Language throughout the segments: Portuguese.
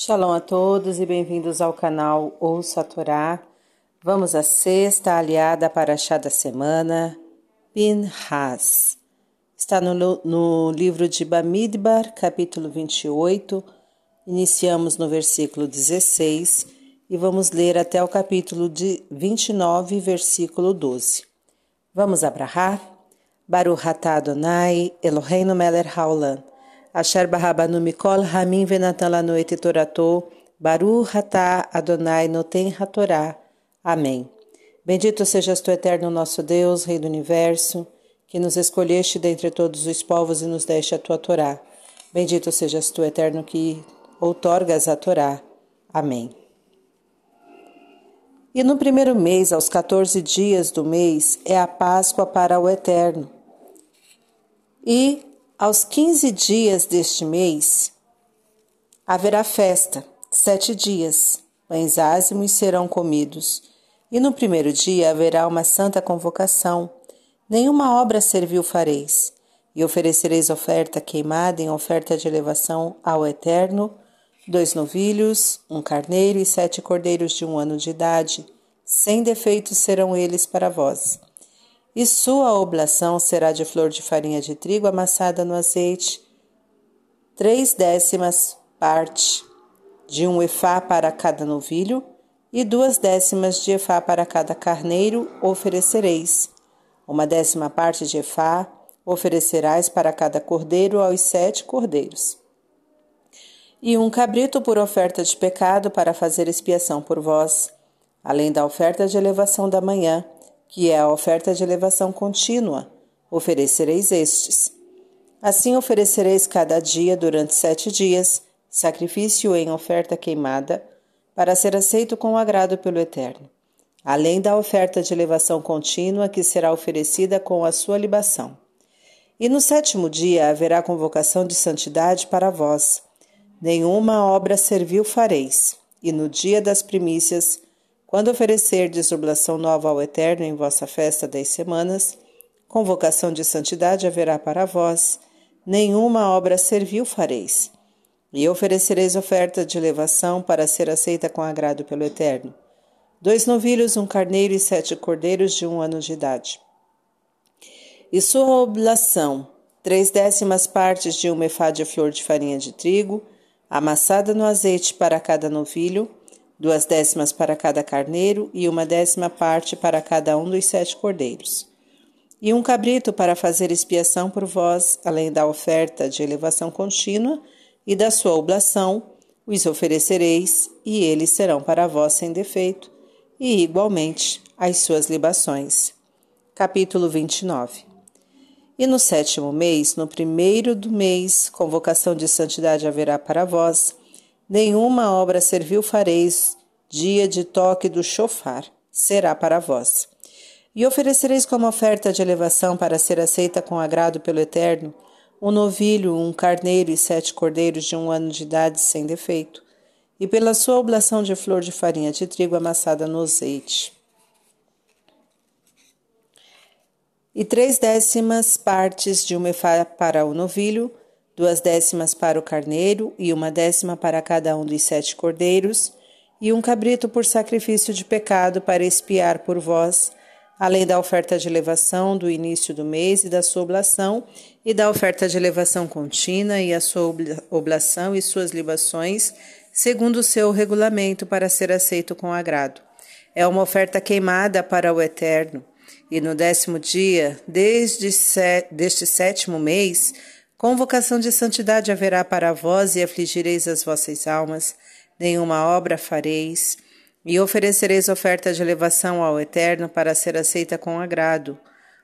Shalom a todos e bem-vindos ao canal Ouça a Torá. Vamos à sexta aliada para a chá da semana, Pinhas. Está no, no livro de Bamidbar, capítulo 28. Iniciamos no versículo 16 e vamos ler até o capítulo de 29, versículo 12. Vamos abrahar? Baruch atah Adonai, Eloheinu melech haolam. Asher Barrabanu Mikol Ramin Venatan Lanoete Torato, Baru Hatá Adonai Noten Hatorá. Amém. Bendito sejas tu, eterno nosso Deus, Rei do Universo, que nos escolheste dentre todos os povos e nos deste a tua Torá. Bendito sejas tu, eterno, que outorgas a Torá. Amém. E no primeiro mês, aos 14 dias do mês, é a Páscoa para o Eterno. E aos quinze dias deste mês haverá festa, sete dias, pães ázimos serão comidos, e no primeiro dia haverá uma santa convocação. Nenhuma obra servil fareis, e oferecereis oferta queimada em oferta de elevação ao Eterno, dois novilhos, um carneiro e sete cordeiros de um ano de idade, sem defeitos serão eles para vós e sua oblação será de flor de farinha de trigo amassada no azeite, três décimas parte de um efá para cada novilho, e duas décimas de efá para cada carneiro oferecereis. Uma décima parte de efá oferecerás para cada cordeiro aos sete cordeiros. E um cabrito por oferta de pecado para fazer expiação por vós, além da oferta de elevação da manhã, que é a oferta de elevação contínua, oferecereis estes. Assim oferecereis cada dia durante sete dias sacrifício em oferta queimada, para ser aceito com agrado pelo Eterno, além da oferta de elevação contínua que será oferecida com a sua libação. E no sétimo dia haverá convocação de santidade para vós. Nenhuma obra servil fareis, e no dia das primícias quando oferecerdes oblação nova ao Eterno em vossa festa das semanas, convocação de santidade haverá para vós, nenhuma obra servil fareis. E oferecereis oferta de elevação para ser aceita com agrado pelo Eterno. Dois novilhos, um carneiro e sete cordeiros de um ano de idade. E sua oblação, três décimas partes de uma efá de flor de farinha de trigo, amassada no azeite para cada novilho, duas décimas para cada carneiro e uma décima parte para cada um dos sete cordeiros. E um cabrito para fazer expiação por vós, além da oferta de elevação contínua e da sua oblação, os oferecereis, e eles serão para vós sem defeito, e igualmente as suas libações. Capítulo 29 E no sétimo mês, no primeiro do mês, convocação de santidade haverá para vós, Nenhuma obra servil fareis, dia de toque do chofar, será para vós. E oferecereis como oferta de elevação para ser aceita com agrado pelo Eterno, um novilho, um carneiro e sete cordeiros de um ano de idade sem defeito, e pela sua oblação de flor de farinha de trigo amassada no azeite. E três décimas partes de uma efá para o novilho, duas décimas para o carneiro e uma décima para cada um dos sete cordeiros, e um cabrito por sacrifício de pecado para expiar por vós, além da oferta de elevação do início do mês e da sua oblação, e da oferta de elevação contínua e a sua oblação e suas libações, segundo o seu regulamento, para ser aceito com agrado. É uma oferta queimada para o Eterno. E no décimo dia, desde deste sétimo mês, Convocação de santidade haverá para vós e afligireis as vossas almas, nenhuma obra fareis, e oferecereis oferta de elevação ao Eterno para ser aceita com agrado.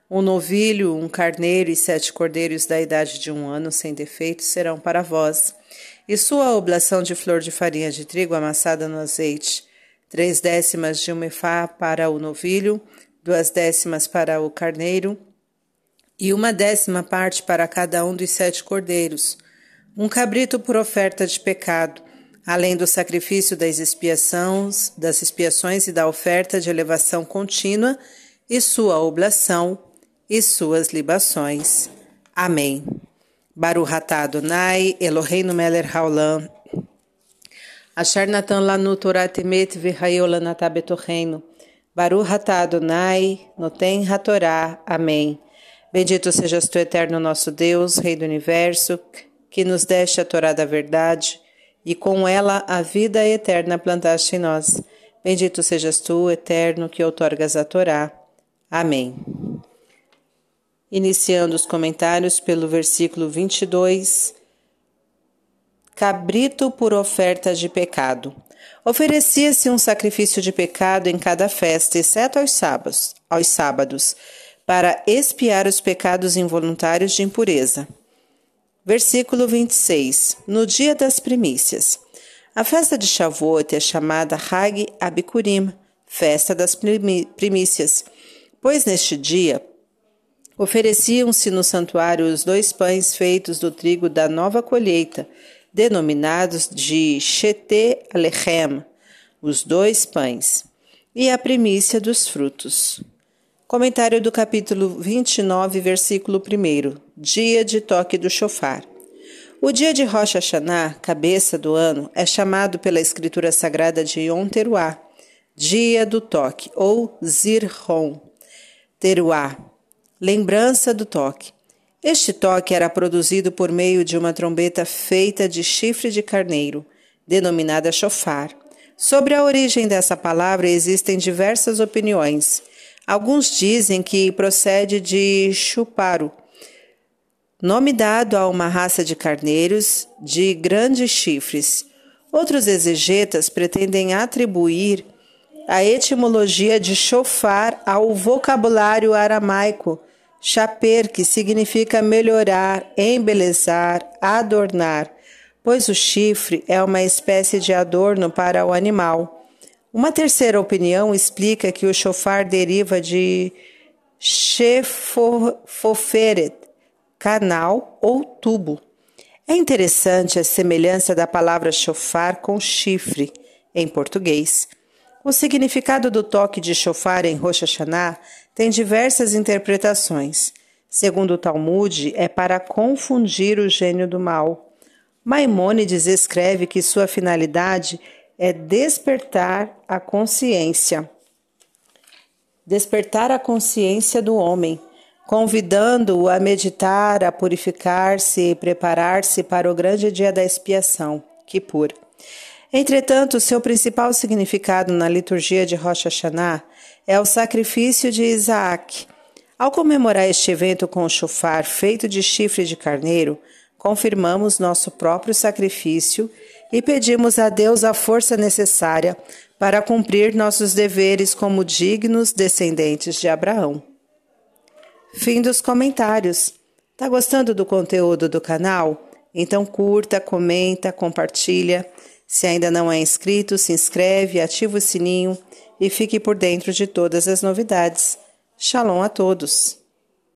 Um novilho, um carneiro e sete cordeiros da idade de um ano sem defeito serão para vós, e sua oblação de flor de farinha de trigo amassada no azeite, três décimas de uma efá para o novilho, duas décimas para o carneiro, e uma décima parte para cada um dos sete cordeiros, um cabrito por oferta de pecado, além do sacrifício das expiações, das expiações e da oferta de elevação contínua, e sua oblação e suas libações. Amém. Baruch atah Adonai, Eloheinu melech haolam, Asher Natan Lanu Torah Temet V'Hayolanatá Betorreino. Baruch Hatá Adonai, Noten Hatorá. Amém. Bendito sejas tu, eterno nosso Deus, Rei do Universo, que nos deste a Torá da verdade e com ela a vida eterna plantaste em nós. Bendito sejas tu, eterno, que outorgas a Torá. Amém. Iniciando os comentários pelo versículo 22 cabrito por oferta de pecado. Oferecia-se um sacrifício de pecado em cada festa, exceto aos sábados, aos sábados, para expiar os pecados involuntários de impureza. Versículo 26. No dia das primícias. A festa de Shavuot é chamada Hag Abikurim, festa das primícias, pois neste dia ofereciam-se no santuário os dois pães feitos do trigo da nova colheita, denominados de Shete Alechem, os dois pães, e a primícia dos frutos. Comentário do capítulo 29, versículo 1. Dia de toque do chofar. O dia de Rosh Hashanah, cabeça do ano, é chamado pela escritura sagrada de Yom Teruah, dia do toque, ou Zirhon, Teruah, lembrança do toque. Este toque era produzido por meio de uma trombeta feita de chifre de carneiro, denominada chofar. Sobre a origem dessa palavra existem diversas opiniões. Alguns dizem que procede de chuparo, nome dado a uma raça de carneiros de grandes chifres. Outros exegetas pretendem atribuir a etimologia de chofar ao vocabulário aramaico Chaper, que significa melhorar, embelezar, adornar, pois o chifre é uma espécie de adorno para o animal. Uma terceira opinião explica que o chofar deriva de chefoferet, canal ou tubo. É interessante a semelhança da palavra chofar com chifre em português. O significado do toque de chofar em Rosh Hashanah tem diversas interpretações. Segundo o Talmud, é para confundir o gênio do mal. Maimônides escreve que sua finalidade é despertar a consciência. Despertar a consciência do homem, convidando-o a meditar, a purificar-se e preparar-se para o grande dia da expiação, Kippur. Entretanto, seu principal significado na liturgia de Rosh Hashanah é o sacrifício de Isaac. Ao comemorar este evento com o chofar feito de chifre de carneiro, confirmamos nosso próprio sacrifício e pedimos a Deus a força necessária para cumprir nossos deveres como dignos descendentes de Abraão. Fim dos comentários. Tá gostando do conteúdo do canal? Então curta, comenta, compartilha. Se ainda não é inscrito, se inscreve, ativa o sininho e fique por dentro de todas as novidades. Shalom a todos!